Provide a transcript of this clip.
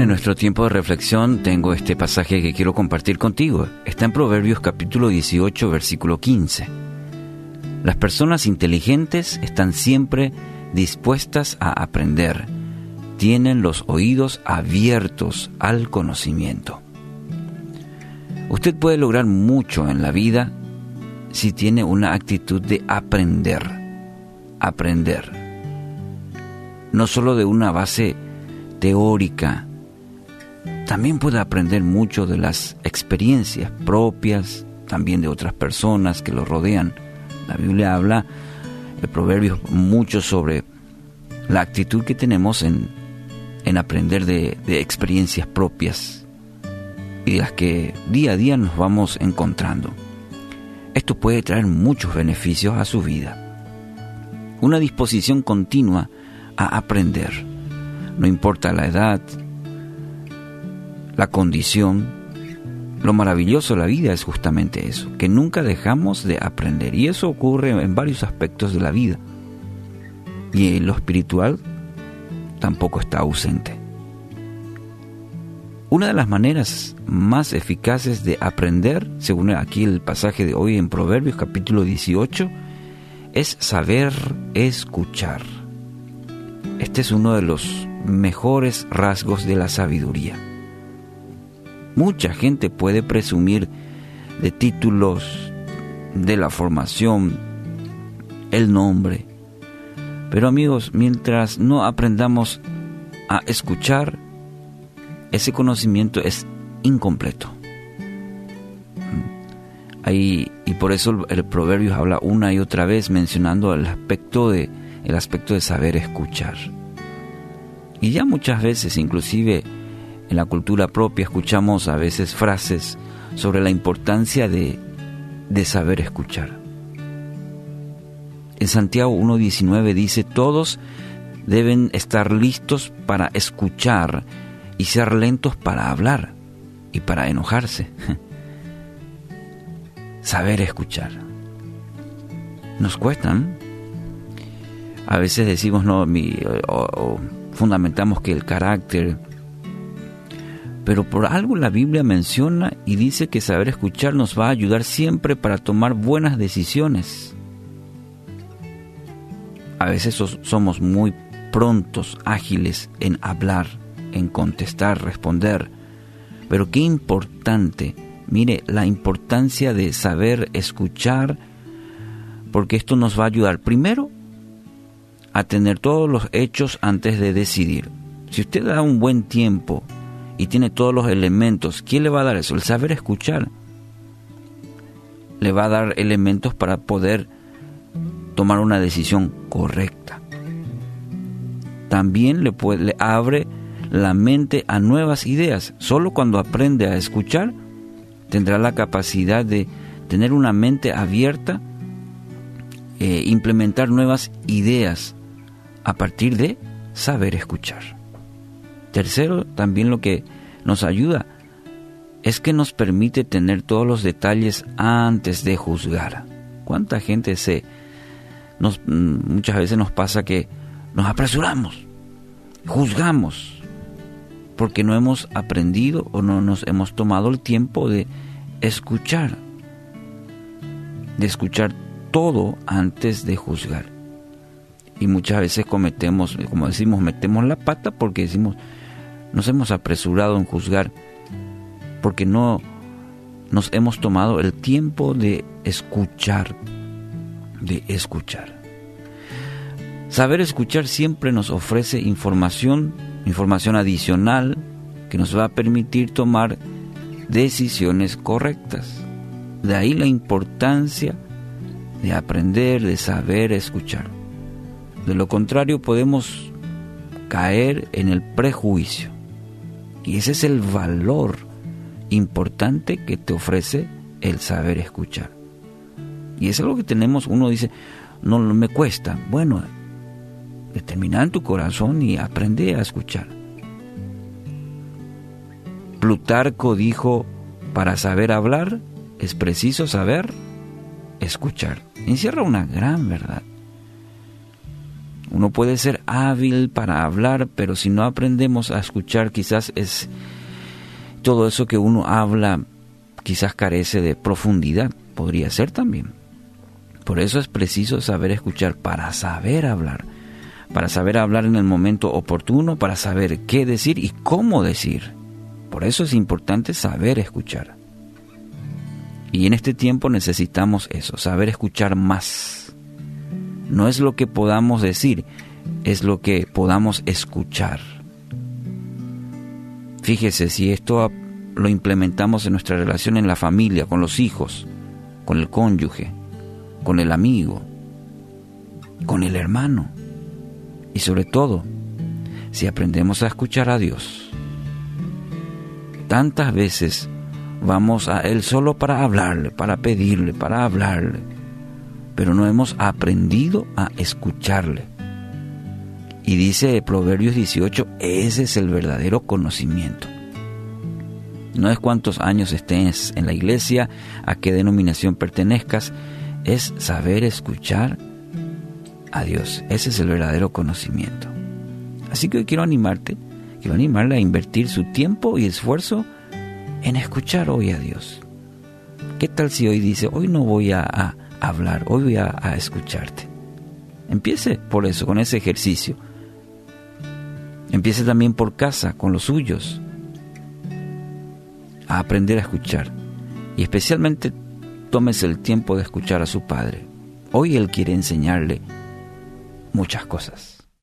En nuestro tiempo de reflexión tengo este pasaje que quiero compartir contigo. Está en Proverbios capítulo 18, versículo 15. Las personas inteligentes están siempre dispuestas a aprender. Tienen los oídos abiertos al conocimiento. Usted puede lograr mucho en la vida si tiene una actitud de aprender. Aprender. No solo de una base teórica, también puede aprender mucho de las experiencias propias, también de otras personas que lo rodean. La Biblia habla, el proverbio, mucho sobre la actitud que tenemos en, en aprender de, de experiencias propias y las que día a día nos vamos encontrando. Esto puede traer muchos beneficios a su vida. Una disposición continua a aprender no importa la edad, la condición. Lo maravilloso de la vida es justamente eso, que nunca dejamos de aprender. Y eso ocurre en varios aspectos de la vida. Y en lo espiritual tampoco está ausente. Una de las maneras más eficaces de aprender, según aquí el pasaje de hoy en Proverbios capítulo 18, es saber escuchar. Este es uno de los mejores rasgos de la sabiduría. Mucha gente puede presumir de títulos, de la formación, el nombre. Pero amigos, mientras no aprendamos a escuchar, ese conocimiento es incompleto. Ahí, y por eso el, proverbio habla una y otra vez mencionando el aspecto de, el aspecto de saber escuchar. Y ya muchas veces, inclusive en la cultura propia, escuchamos a veces frases sobre la importancia de, de saber escuchar. En Santiago 1.19 dice, todos deben estar listos para escuchar y ser lentos para hablar y para enojarse. Saber escuchar. Nos cuestan. A veces decimos, no, mi, fundamentamos que el carácter, pero por algo la Biblia menciona y dice que saber escuchar nos va a ayudar siempre para tomar buenas decisiones. A veces somos muy prontos, ágiles en hablar, en contestar, responder, pero qué importante, mire, la importancia de saber escuchar, porque esto nos va a ayudar primero a tener todos los hechos antes de decidir. Si usted da un buen tiempo y tiene todos los elementos, ¿quién le va a dar eso? El saber escuchar. Le va a dar elementos para poder tomar una decisión correcta. También le, abre la mente a nuevas ideas. Solo cuando aprende a escuchar tendrá la capacidad de tener una mente abierta, e implementar nuevas ideas a partir de saber escuchar. Tercero, también lo que nos ayuda es que nos permite tener todos los detalles antes de juzgar. ¿Cuánta gente se nos mm, muchas veces nos pasa que nos apresuramos, juzgamos porque no hemos aprendido o no nos hemos tomado el tiempo de escuchar, de escuchar todo antes de juzgar y muchas veces cometemos, como decimos, metemos la pata porque decimos, nos hemos apresurado en juzgar porque no nos hemos tomado el tiempo de escuchar, de escuchar. Saber escuchar siempre nos ofrece información, información adicional que nos va a permitir tomar decisiones correctas. De ahí la importancia de aprender, de saber escuchar. De lo contrario podemos caer en el prejuicio. Y ese es el valor importante que te ofrece el saber escuchar. Y es algo que tenemos, uno dice, no me cuesta. Bueno, determina tu corazón y aprende a escuchar. Plutarco dijo, para saber hablar es preciso saber escuchar. Encierra una gran verdad. Uno puede ser hábil para hablar, pero si no aprendemos a escuchar, quizás es todo eso que uno habla, quizás carece de profundidad, podría ser también. Por eso es preciso saber escuchar para saber hablar, para saber hablar en el momento oportuno, para saber qué decir y cómo decir. Por eso es importante saber escuchar. Y en este tiempo necesitamos eso, saber escuchar más. No es lo que podamos decir, es lo que podamos escuchar. Fíjese, si esto lo implementamos en nuestra relación en la familia, con los hijos, con el cónyuge, con el amigo, con el hermano, y sobre todo, si aprendemos a escuchar a Dios. Tantas veces vamos a Él solo para hablarle, para pedirle, para hablarle, pero no hemos aprendido a escucharle. Y dice Proverbios 18, ese es el verdadero conocimiento. No es cuántos años estés en la iglesia, a qué denominación pertenezcas, es saber escuchar a Dios. Ese es el verdadero conocimiento. Así que hoy quiero animarte, quiero animarle a invertir su tiempo y esfuerzo en escuchar hoy a Dios. ¿Qué tal si hoy dice, hoy no voy a, hablar, hoy voy a, a escucharte? Empiece por eso, con ese ejercicio. Empiece también por casa, con los suyos, a aprender a escuchar. Y especialmente tómese el tiempo de escuchar a su Padre. Hoy Él quiere enseñarle muchas cosas.